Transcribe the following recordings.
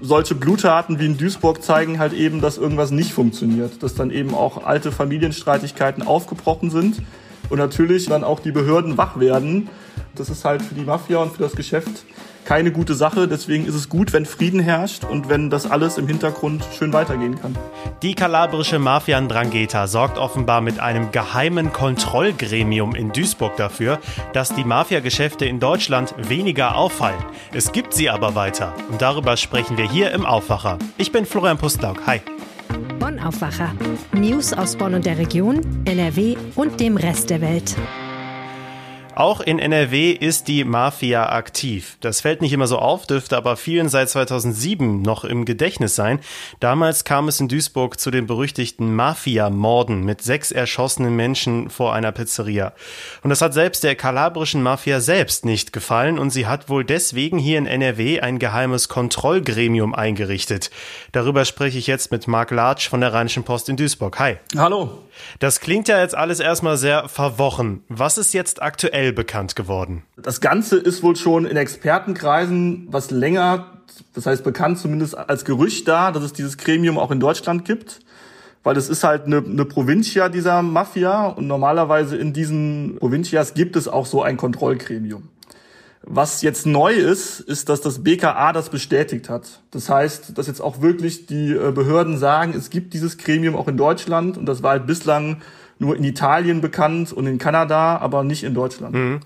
solche Bluttaten wie in Duisburg zeigen halt eben, dass irgendwas nicht funktioniert, dass dann eben auch alte Familienstreitigkeiten aufgebrochen sind und natürlich dann auch die Behörden wach werden. Das ist halt für die Mafia und für das Geschäft keine gute Sache. Deswegen ist es gut, wenn Frieden herrscht und wenn das alles im Hintergrund schön weitergehen kann. Die kalabrische Mafia Drangheta sorgt offenbar mit einem geheimen Kontrollgremium in Duisburg dafür, dass die Mafia-Geschäfte in Deutschland weniger auffallen. Es gibt sie aber weiter. Und darüber sprechen wir hier im Aufwacher. Ich bin Florian Pustlauk. Hi. Bonn Aufwacher. News aus Bonn und der Region, NRW und dem Rest der Welt. Auch in NRW ist die Mafia aktiv. Das fällt nicht immer so auf, dürfte aber vielen seit 2007 noch im Gedächtnis sein. Damals kam es in Duisburg zu den berüchtigten Mafia-Morden mit sechs erschossenen Menschen vor einer Pizzeria. Und das hat selbst der kalabrischen Mafia selbst nicht gefallen und sie hat wohl deswegen hier in NRW ein geheimes Kontrollgremium eingerichtet. Darüber spreche ich jetzt mit Marc Latsch von der Rheinischen Post in Duisburg. Hi. Hallo. Das klingt ja jetzt alles erstmal sehr verwochen. Was ist jetzt aktuell bekannt geworden? Das Ganze ist wohl schon in Expertenkreisen was länger, das heißt bekannt zumindest als Gerücht da, dass es dieses Gremium auch in Deutschland gibt. Weil es ist halt eine, eine Provincia dieser Mafia und normalerweise in diesen Provincias gibt es auch so ein Kontrollgremium. Was jetzt neu ist, ist, dass das BKA das bestätigt hat. Das heißt, dass jetzt auch wirklich die äh, Behörden sagen, es gibt dieses Gremium auch in Deutschland und das war halt bislang nur in Italien bekannt und in Kanada, aber nicht in Deutschland. Mhm.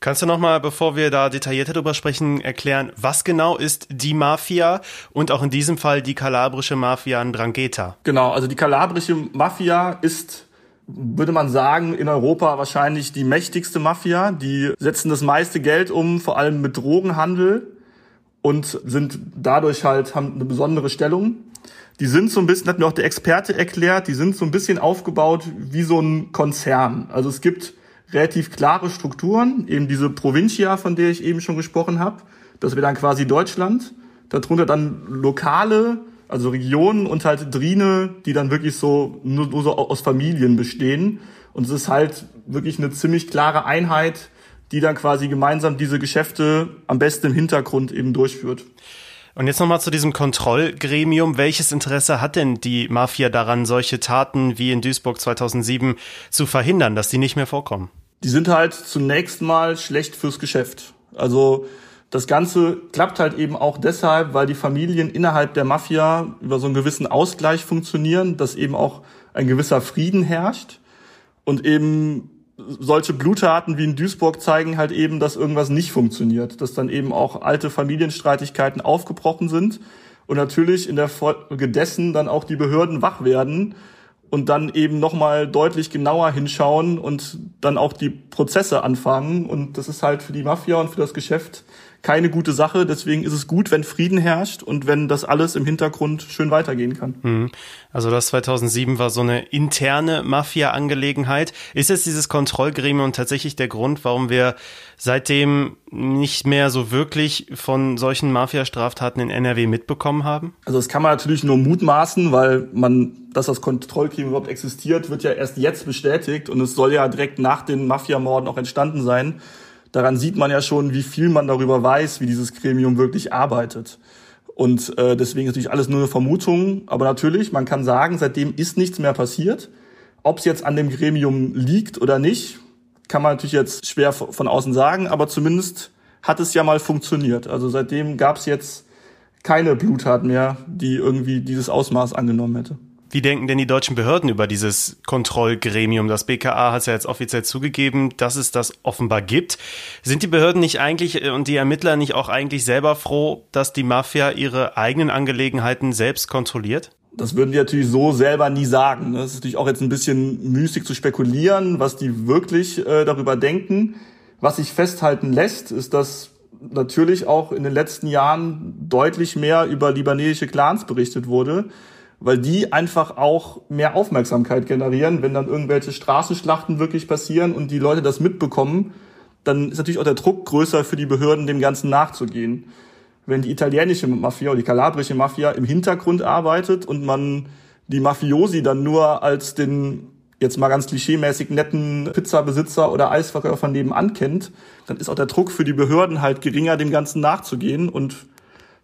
Kannst du nochmal, bevor wir da detaillierter drüber sprechen, erklären, was genau ist die Mafia und auch in diesem Fall die kalabrische Mafia in Drangheta? Genau, also die kalabrische Mafia ist würde man sagen, in Europa wahrscheinlich die mächtigste Mafia. Die setzen das meiste Geld um, vor allem mit Drogenhandel und sind dadurch halt, haben eine besondere Stellung. Die sind so ein bisschen, hat mir auch der Experte erklärt, die sind so ein bisschen aufgebaut wie so ein Konzern. Also es gibt relativ klare Strukturen, eben diese Provincia, von der ich eben schon gesprochen habe. Das wäre dann quasi Deutschland. Darunter dann lokale also Regionen und halt Drine, die dann wirklich so nur, nur so aus Familien bestehen. Und es ist halt wirklich eine ziemlich klare Einheit, die dann quasi gemeinsam diese Geschäfte am besten im Hintergrund eben durchführt. Und jetzt nochmal zu diesem Kontrollgremium. Welches Interesse hat denn die Mafia daran, solche Taten wie in Duisburg 2007 zu verhindern, dass die nicht mehr vorkommen? Die sind halt zunächst mal schlecht fürs Geschäft. Also das Ganze klappt halt eben auch deshalb, weil die Familien innerhalb der Mafia über so einen gewissen Ausgleich funktionieren, dass eben auch ein gewisser Frieden herrscht und eben solche Bluttaten wie in Duisburg zeigen halt eben, dass irgendwas nicht funktioniert, dass dann eben auch alte Familienstreitigkeiten aufgebrochen sind und natürlich in der Folge dessen dann auch die Behörden wach werden und dann eben nochmal deutlich genauer hinschauen und dann auch die Prozesse anfangen. Und das ist halt für die Mafia und für das Geschäft keine gute Sache. Deswegen ist es gut, wenn Frieden herrscht und wenn das alles im Hintergrund schön weitergehen kann. Mhm. Also das 2007 war so eine interne Mafia-Angelegenheit. Ist jetzt dieses Kontrollgremium tatsächlich der Grund, warum wir seitdem nicht mehr so wirklich von solchen Mafia-Straftaten in NRW mitbekommen haben? Also das kann man natürlich nur mutmaßen, weil man, dass das Kontrollgremium überhaupt existiert, wird ja erst jetzt bestätigt und es soll ja direkt nach den Mafiamorden auch entstanden sein. Daran sieht man ja schon, wie viel man darüber weiß, wie dieses Gremium wirklich arbeitet. Und äh, deswegen ist natürlich alles nur eine Vermutung. Aber natürlich, man kann sagen, seitdem ist nichts mehr passiert. Ob es jetzt an dem Gremium liegt oder nicht, kann man natürlich jetzt schwer von außen sagen. Aber zumindest hat es ja mal funktioniert. Also seitdem gab es jetzt keine Bluttat mehr, die irgendwie dieses Ausmaß angenommen hätte. Wie denken denn die deutschen Behörden über dieses Kontrollgremium? Das BKA hat es ja jetzt offiziell zugegeben, dass es das offenbar gibt. Sind die Behörden nicht eigentlich äh, und die Ermittler nicht auch eigentlich selber froh, dass die Mafia ihre eigenen Angelegenheiten selbst kontrolliert? Das würden die natürlich so selber nie sagen. Das ist natürlich auch jetzt ein bisschen müßig zu spekulieren, was die wirklich äh, darüber denken. Was sich festhalten lässt, ist, dass natürlich auch in den letzten Jahren deutlich mehr über libanesische Clans berichtet wurde weil die einfach auch mehr Aufmerksamkeit generieren, wenn dann irgendwelche Straßenschlachten wirklich passieren und die Leute das mitbekommen, dann ist natürlich auch der Druck größer für die Behörden, dem Ganzen nachzugehen. Wenn die italienische Mafia oder die kalabrische Mafia im Hintergrund arbeitet und man die Mafiosi dann nur als den jetzt mal ganz klischeemäßig netten Pizzabesitzer oder Eisverkäufer nebenan kennt, dann ist auch der Druck für die Behörden halt geringer, dem Ganzen nachzugehen und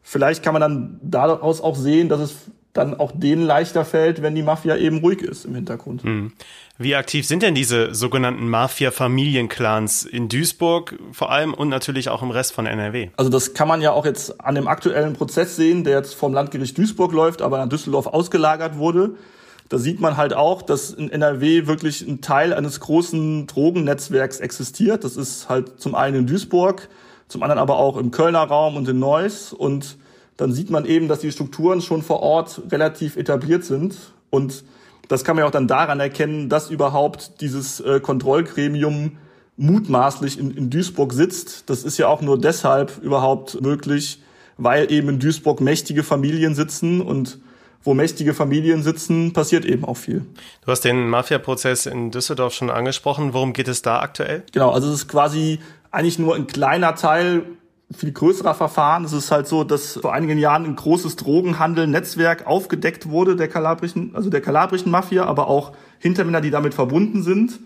vielleicht kann man dann daraus auch sehen, dass es dann auch denen leichter fällt, wenn die Mafia eben ruhig ist im Hintergrund. Mhm. Wie aktiv sind denn diese sogenannten Mafia-Familienclans in Duisburg vor allem und natürlich auch im Rest von NRW? Also das kann man ja auch jetzt an dem aktuellen Prozess sehen, der jetzt vom Landgericht Duisburg läuft, aber nach Düsseldorf ausgelagert wurde. Da sieht man halt auch, dass in NRW wirklich ein Teil eines großen Drogennetzwerks existiert. Das ist halt zum einen in Duisburg, zum anderen aber auch im Kölner Raum und in Neuss. Und dann sieht man eben, dass die Strukturen schon vor Ort relativ etabliert sind. Und das kann man ja auch dann daran erkennen, dass überhaupt dieses äh, Kontrollgremium mutmaßlich in, in Duisburg sitzt. Das ist ja auch nur deshalb überhaupt möglich, weil eben in Duisburg mächtige Familien sitzen und wo mächtige Familien sitzen, passiert eben auch viel. Du hast den Mafia-Prozess in Düsseldorf schon angesprochen. Worum geht es da aktuell? Genau, also es ist quasi eigentlich nur ein kleiner Teil viel größerer Verfahren. Es ist halt so, dass vor einigen Jahren ein großes Drogenhandel-Netzwerk aufgedeckt wurde der kalabrischen, also der kalabrischen Mafia, aber auch Hintermänner, die damit verbunden sind.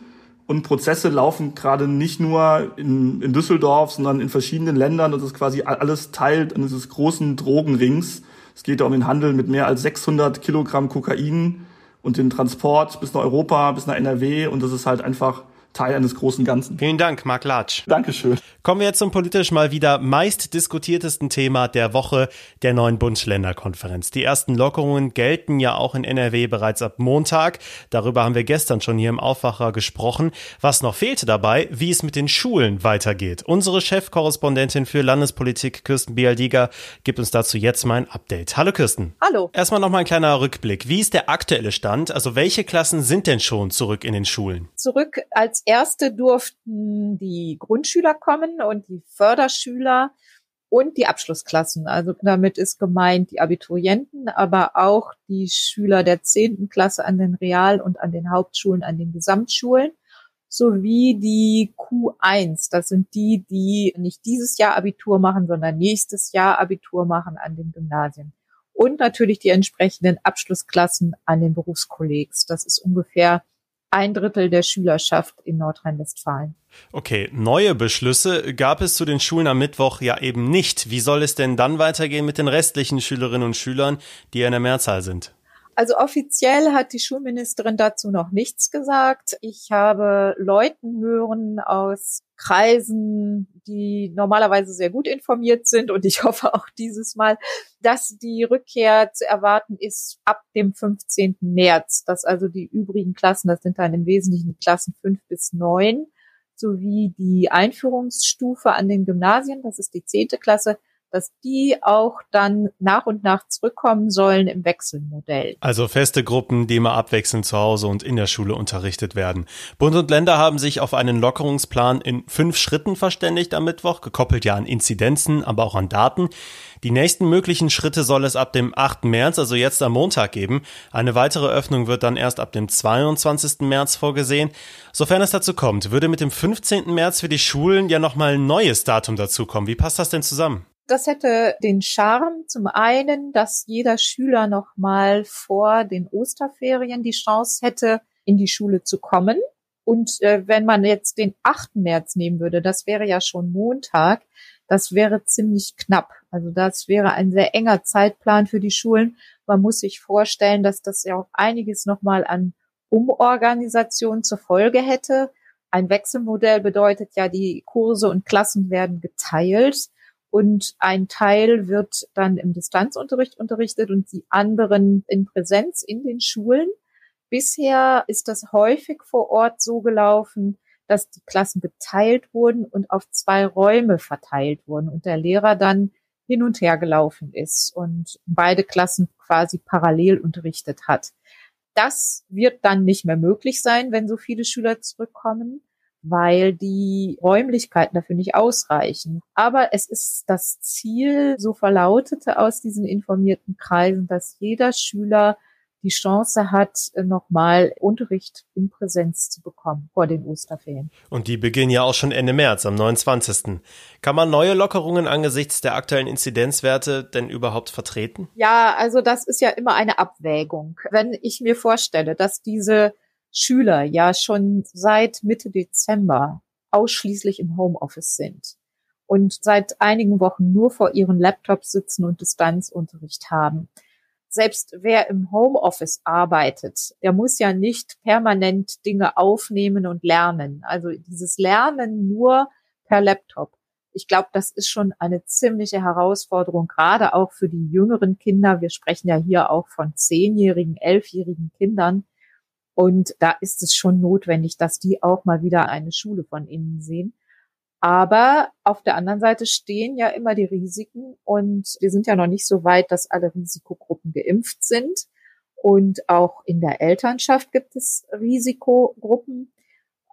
Und Prozesse laufen gerade nicht nur in, in Düsseldorf, sondern in verschiedenen Ländern. Das ist quasi alles Teil dieses großen Drogenrings es geht um den Handel mit mehr als 600 Kilogramm Kokain und den Transport bis nach Europa, bis nach NRW. Und das ist halt einfach Teil eines großen Ganzen. Vielen Dank, Marc Latsch. Dankeschön. Kommen wir jetzt zum politisch mal wieder meist diskutiertesten Thema der Woche, der neuen Bund-Länder-Konferenz. Die ersten Lockerungen gelten ja auch in NRW bereits ab Montag. Darüber haben wir gestern schon hier im Aufwacher gesprochen. Was noch fehlte dabei, wie es mit den Schulen weitergeht. Unsere Chefkorrespondentin für Landespolitik, Kirsten Bialdiger, gibt uns dazu jetzt mal ein Update. Hallo Kirsten. Hallo. Erstmal noch mal ein kleiner Rückblick. Wie ist der aktuelle Stand? Also welche Klassen sind denn schon zurück in den Schulen? Zurück als erste durften die Grundschüler kommen und die Förderschüler und die Abschlussklassen. Also damit ist gemeint die Abiturienten, aber auch die Schüler der zehnten Klasse an den Real- und an den Hauptschulen, an den Gesamtschulen sowie die Q1. Das sind die, die nicht dieses Jahr Abitur machen, sondern nächstes Jahr Abitur machen an den Gymnasien. Und natürlich die entsprechenden Abschlussklassen an den Berufskollegs. Das ist ungefähr ein Drittel der Schülerschaft in Nordrhein-Westfalen. Okay, neue Beschlüsse gab es zu den Schulen am Mittwoch ja eben nicht. Wie soll es denn dann weitergehen mit den restlichen Schülerinnen und Schülern, die ja in der Mehrzahl sind? Also offiziell hat die Schulministerin dazu noch nichts gesagt. Ich habe Leuten hören aus Kreisen, die normalerweise sehr gut informiert sind und ich hoffe auch dieses Mal, dass die Rückkehr zu erwarten ist ab dem 15. März, dass also die übrigen Klassen, das sind dann im Wesentlichen Klassen fünf bis neun, sowie die Einführungsstufe an den Gymnasien, das ist die zehnte Klasse, dass die auch dann nach und nach zurückkommen sollen im Wechselmodell. Also feste Gruppen, die immer abwechselnd zu Hause und in der Schule unterrichtet werden. Bund und Länder haben sich auf einen Lockerungsplan in fünf Schritten verständigt am Mittwoch, gekoppelt ja an Inzidenzen, aber auch an Daten. Die nächsten möglichen Schritte soll es ab dem 8. März, also jetzt am Montag geben. Eine weitere Öffnung wird dann erst ab dem 22. März vorgesehen. Sofern es dazu kommt, würde mit dem 15. März für die Schulen ja nochmal ein neues Datum dazukommen. Wie passt das denn zusammen? Das hätte den Charme zum einen, dass jeder Schüler noch mal vor den Osterferien die Chance hätte, in die Schule zu kommen. Und äh, wenn man jetzt den 8. März nehmen würde, das wäre ja schon Montag, das wäre ziemlich knapp. Also das wäre ein sehr enger Zeitplan für die Schulen. Man muss sich vorstellen, dass das ja auch einiges nochmal an Umorganisation zur Folge hätte. Ein Wechselmodell bedeutet ja, die Kurse und Klassen werden geteilt und ein Teil wird dann im Distanzunterricht unterrichtet und die anderen in Präsenz in den Schulen. Bisher ist das häufig vor Ort so gelaufen, dass die Klassen geteilt wurden und auf zwei Räume verteilt wurden und der Lehrer dann hin und her gelaufen ist und beide Klassen quasi parallel unterrichtet hat. Das wird dann nicht mehr möglich sein, wenn so viele Schüler zurückkommen weil die Räumlichkeiten dafür nicht ausreichen. Aber es ist das Ziel, so verlautete aus diesen informierten Kreisen, dass jeder Schüler die Chance hat, nochmal Unterricht in Präsenz zu bekommen vor den Osterferien. Und die beginnen ja auch schon Ende März, am 29. Kann man neue Lockerungen angesichts der aktuellen Inzidenzwerte denn überhaupt vertreten? Ja, also das ist ja immer eine Abwägung. Wenn ich mir vorstelle, dass diese Schüler ja schon seit Mitte Dezember ausschließlich im Homeoffice sind und seit einigen Wochen nur vor ihren Laptops sitzen und Distanzunterricht haben. Selbst wer im Homeoffice arbeitet, der muss ja nicht permanent Dinge aufnehmen und lernen. Also dieses Lernen nur per Laptop. Ich glaube, das ist schon eine ziemliche Herausforderung, gerade auch für die jüngeren Kinder. Wir sprechen ja hier auch von zehnjährigen, elfjährigen Kindern. Und da ist es schon notwendig, dass die auch mal wieder eine Schule von innen sehen. Aber auf der anderen Seite stehen ja immer die Risiken und wir sind ja noch nicht so weit, dass alle Risikogruppen geimpft sind. Und auch in der Elternschaft gibt es Risikogruppen.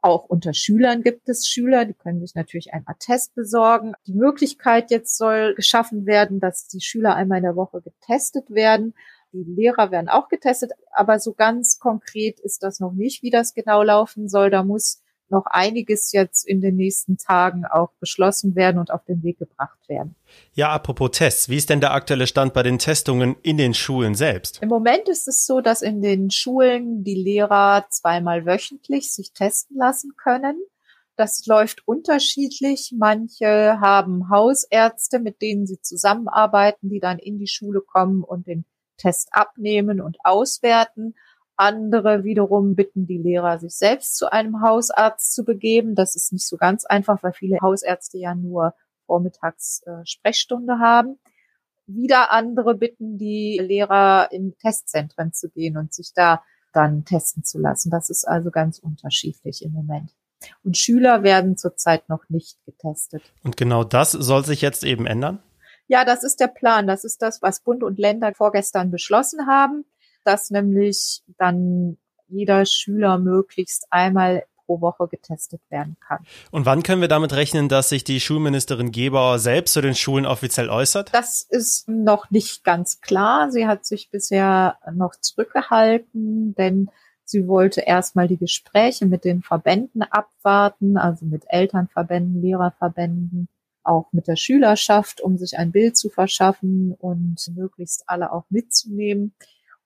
Auch unter Schülern gibt es Schüler, die können sich natürlich ein Attest besorgen. Die Möglichkeit jetzt soll geschaffen werden, dass die Schüler einmal in der Woche getestet werden. Die Lehrer werden auch getestet, aber so ganz konkret ist das noch nicht, wie das genau laufen soll. Da muss noch einiges jetzt in den nächsten Tagen auch beschlossen werden und auf den Weg gebracht werden. Ja, apropos Tests, wie ist denn der aktuelle Stand bei den Testungen in den Schulen selbst? Im Moment ist es so, dass in den Schulen die Lehrer zweimal wöchentlich sich testen lassen können. Das läuft unterschiedlich. Manche haben Hausärzte, mit denen sie zusammenarbeiten, die dann in die Schule kommen und den Test abnehmen und auswerten. Andere wiederum bitten die Lehrer, sich selbst zu einem Hausarzt zu begeben. Das ist nicht so ganz einfach, weil viele Hausärzte ja nur vormittags äh, Sprechstunde haben. Wieder andere bitten die Lehrer, in Testzentren zu gehen und sich da dann testen zu lassen. Das ist also ganz unterschiedlich im Moment. Und Schüler werden zurzeit noch nicht getestet. Und genau das soll sich jetzt eben ändern? Ja, das ist der Plan. Das ist das, was Bund und Länder vorgestern beschlossen haben dass nämlich dann jeder Schüler möglichst einmal pro Woche getestet werden kann. Und wann können wir damit rechnen, dass sich die Schulministerin Gebauer selbst zu den Schulen offiziell äußert? Das ist noch nicht ganz klar. Sie hat sich bisher noch zurückgehalten, denn sie wollte erstmal die Gespräche mit den Verbänden abwarten, also mit Elternverbänden, Lehrerverbänden, auch mit der Schülerschaft, um sich ein Bild zu verschaffen und möglichst alle auch mitzunehmen.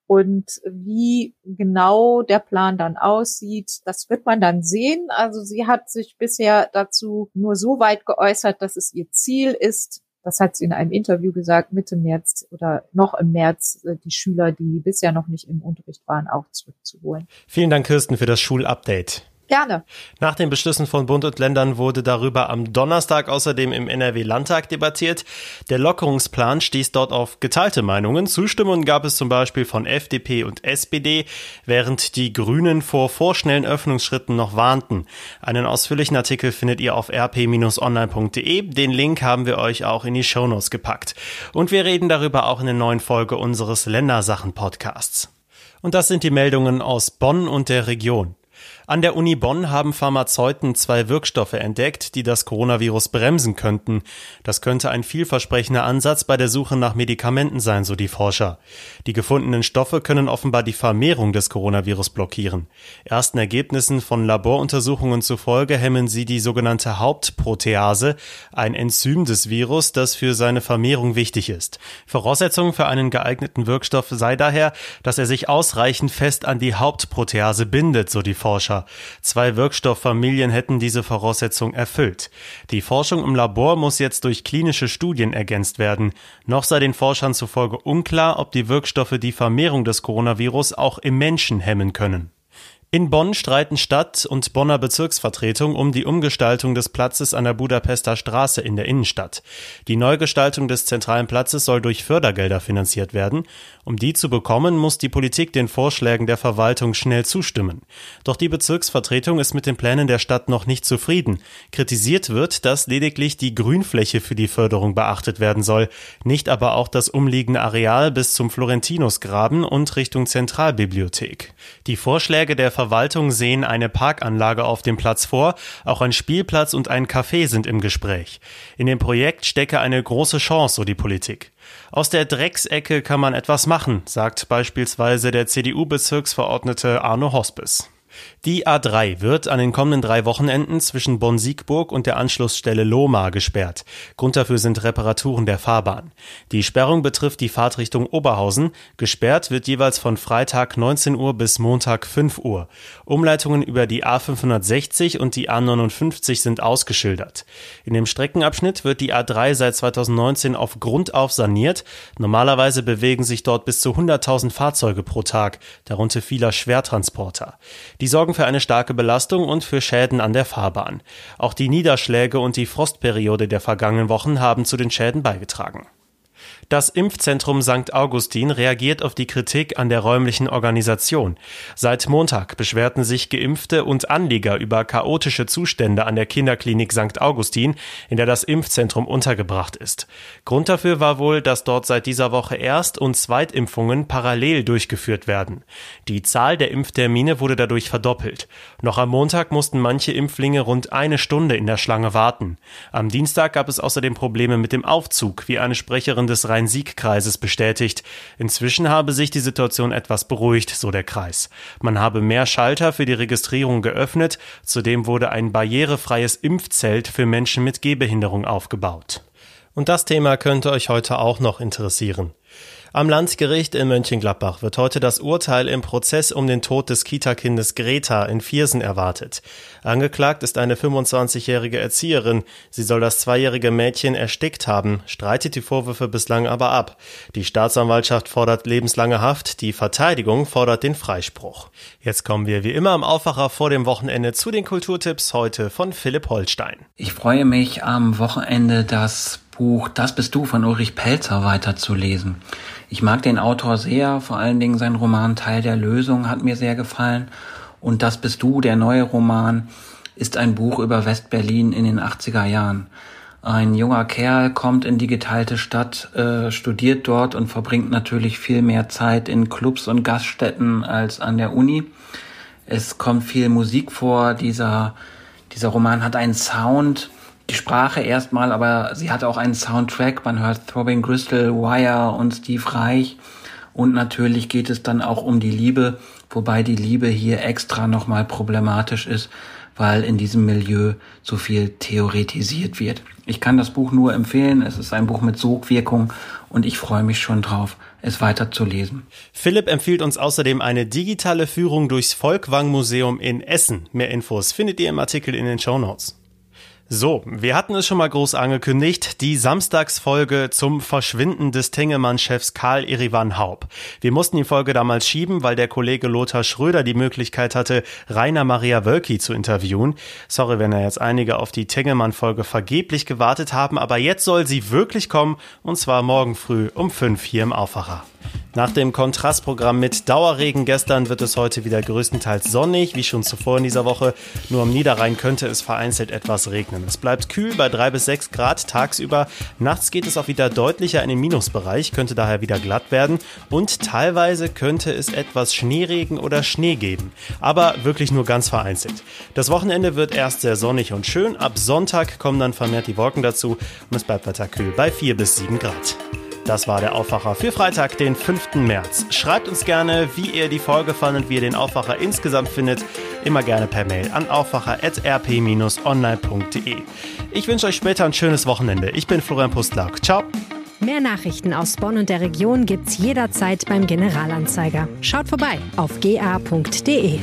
Und wie genau der Plan dann aussieht, das wird man dann sehen. Also sie hat sich bisher dazu nur so weit geäußert, dass es ihr Ziel ist, das hat sie in einem Interview gesagt, Mitte März oder noch im März äh, die Schüler, die bisher noch nicht im Unterricht waren, auch zurückzuholen. Vielen Dank, Kirsten, für das Schulupdate. Gerne. Nach den Beschlüssen von Bund und Ländern wurde darüber am Donnerstag außerdem im NRW-Landtag debattiert. Der Lockerungsplan stieß dort auf geteilte Meinungen. Zustimmung gab es zum Beispiel von FDP und SPD, während die Grünen vor vorschnellen Öffnungsschritten noch warnten. Einen ausführlichen Artikel findet ihr auf rp-online.de. Den Link haben wir euch auch in die Shownotes gepackt. Und wir reden darüber auch in der neuen Folge unseres Ländersachen-Podcasts. Und das sind die Meldungen aus Bonn und der Region. An der Uni Bonn haben Pharmazeuten zwei Wirkstoffe entdeckt, die das Coronavirus bremsen könnten. Das könnte ein vielversprechender Ansatz bei der Suche nach Medikamenten sein, so die Forscher. Die gefundenen Stoffe können offenbar die Vermehrung des Coronavirus blockieren. Ersten Ergebnissen von Laboruntersuchungen zufolge hemmen sie die sogenannte Hauptprotease, ein Enzym des Virus, das für seine Vermehrung wichtig ist. Voraussetzung für einen geeigneten Wirkstoff sei daher, dass er sich ausreichend fest an die Hauptprotease bindet, so die Forscher. Forscher. Zwei Wirkstofffamilien hätten diese Voraussetzung erfüllt. Die Forschung im Labor muss jetzt durch klinische Studien ergänzt werden. Noch sei den Forschern zufolge unklar, ob die Wirkstoffe die Vermehrung des Coronavirus auch im Menschen hemmen können. In Bonn streiten Stadt und Bonner Bezirksvertretung um die Umgestaltung des Platzes an der Budapester Straße in der Innenstadt. Die Neugestaltung des zentralen Platzes soll durch Fördergelder finanziert werden. Um die zu bekommen, muss die Politik den Vorschlägen der Verwaltung schnell zustimmen. Doch die Bezirksvertretung ist mit den Plänen der Stadt noch nicht zufrieden. Kritisiert wird, dass lediglich die Grünfläche für die Förderung beachtet werden soll, nicht aber auch das umliegende Areal bis zum Florentinusgraben und Richtung Zentralbibliothek. Die Vorschläge der Verwaltung sehen eine Parkanlage auf dem Platz vor, auch ein Spielplatz und ein Café sind im Gespräch. In dem Projekt stecke eine große Chance, so die Politik. Aus der Drecksecke kann man etwas machen, sagt beispielsweise der CDU-Bezirksverordnete Arno Hospes. Die A3 wird an den kommenden drei Wochenenden zwischen Bonn-Siegburg und der Anschlussstelle Lohmar gesperrt. Grund dafür sind Reparaturen der Fahrbahn. Die Sperrung betrifft die Fahrtrichtung Oberhausen. Gesperrt wird jeweils von Freitag 19 Uhr bis Montag 5 Uhr. Umleitungen über die A560 und die A59 sind ausgeschildert. In dem Streckenabschnitt wird die A3 seit 2019 auf Grund auf saniert. Normalerweise bewegen sich dort bis zu 100.000 Fahrzeuge pro Tag, darunter vieler Schwertransporter. Die sorgen für eine starke Belastung und für Schäden an der Fahrbahn. Auch die Niederschläge und die Frostperiode der vergangenen Wochen haben zu den Schäden beigetragen. Das Impfzentrum St. Augustin reagiert auf die Kritik an der räumlichen Organisation. Seit Montag beschwerten sich Geimpfte und Anlieger über chaotische Zustände an der Kinderklinik St. Augustin, in der das Impfzentrum untergebracht ist. Grund dafür war wohl, dass dort seit dieser Woche Erst- und Zweitimpfungen parallel durchgeführt werden. Die Zahl der Impftermine wurde dadurch verdoppelt. Noch am Montag mussten manche Impflinge rund eine Stunde in der Schlange warten. Am Dienstag gab es außerdem Probleme mit dem Aufzug, wie eine Sprecherin des Rhein-Sieg-Kreises bestätigt. Inzwischen habe sich die Situation etwas beruhigt, so der Kreis. Man habe mehr Schalter für die Registrierung geöffnet, zudem wurde ein barrierefreies Impfzelt für Menschen mit Gehbehinderung aufgebaut. Und das Thema könnte euch heute auch noch interessieren. Am Landgericht in Mönchengladbach wird heute das Urteil im Prozess um den Tod des Kita-Kindes Greta in Viersen erwartet. Angeklagt ist eine 25-jährige Erzieherin. Sie soll das zweijährige Mädchen erstickt haben, streitet die Vorwürfe bislang aber ab. Die Staatsanwaltschaft fordert lebenslange Haft, die Verteidigung fordert den Freispruch. Jetzt kommen wir wie immer am Aufwacher vor dem Wochenende zu den Kulturtipps heute von Philipp Holstein. Ich freue mich am Wochenende das Buch Das bist du von Ulrich Pelzer weiterzulesen. Ich mag den Autor sehr, vor allen Dingen sein Roman Teil der Lösung hat mir sehr gefallen. Und Das bist du, der neue Roman, ist ein Buch über Westberlin in den 80er Jahren. Ein junger Kerl kommt in die geteilte Stadt, äh, studiert dort und verbringt natürlich viel mehr Zeit in Clubs und Gaststätten als an der Uni. Es kommt viel Musik vor. Dieser, dieser Roman hat einen Sound, die Sprache erstmal, aber sie hat auch einen Soundtrack. Man hört Throbbing Crystal, Wire und Steve Reich. Und natürlich geht es dann auch um die Liebe, wobei die Liebe hier extra nochmal problematisch ist, weil in diesem Milieu so viel theoretisiert wird. Ich kann das Buch nur empfehlen. Es ist ein Buch mit Sogwirkung und ich freue mich schon drauf, es weiter zu lesen. Philipp empfiehlt uns außerdem eine digitale Führung durchs Volkwang Museum in Essen. Mehr Infos findet ihr im Artikel in den Show Notes. So, wir hatten es schon mal groß angekündigt, die Samstagsfolge zum Verschwinden des Tengelmann-Chefs Karl Erivan Haub. Wir mussten die Folge damals schieben, weil der Kollege Lothar Schröder die Möglichkeit hatte, Rainer Maria Wölki zu interviewen. Sorry, wenn ja jetzt einige auf die Tengelmann-Folge vergeblich gewartet haben, aber jetzt soll sie wirklich kommen, und zwar morgen früh um fünf hier im Aufwacher. Nach dem Kontrastprogramm mit Dauerregen gestern wird es heute wieder größtenteils sonnig, wie schon zuvor in dieser Woche. Nur am Niederrhein könnte es vereinzelt etwas regnen. Es bleibt kühl bei drei bis sechs Grad tagsüber. Nachts geht es auch wieder deutlicher in den Minusbereich, könnte daher wieder glatt werden. Und teilweise könnte es etwas Schneeregen oder Schnee geben. Aber wirklich nur ganz vereinzelt. Das Wochenende wird erst sehr sonnig und schön. Ab Sonntag kommen dann vermehrt die Wolken dazu und es bleibt weiter kühl bei vier bis sieben Grad. Das war der Aufwacher für Freitag, den 5. März. Schreibt uns gerne, wie ihr die Folge fandet, wie ihr den Aufwacher insgesamt findet. Immer gerne per Mail an aufwacher.rp-online.de. Ich wünsche euch später ein schönes Wochenende. Ich bin Florian Pustlauk. Ciao. Mehr Nachrichten aus Bonn und der Region gibt's jederzeit beim Generalanzeiger. Schaut vorbei auf ga.de.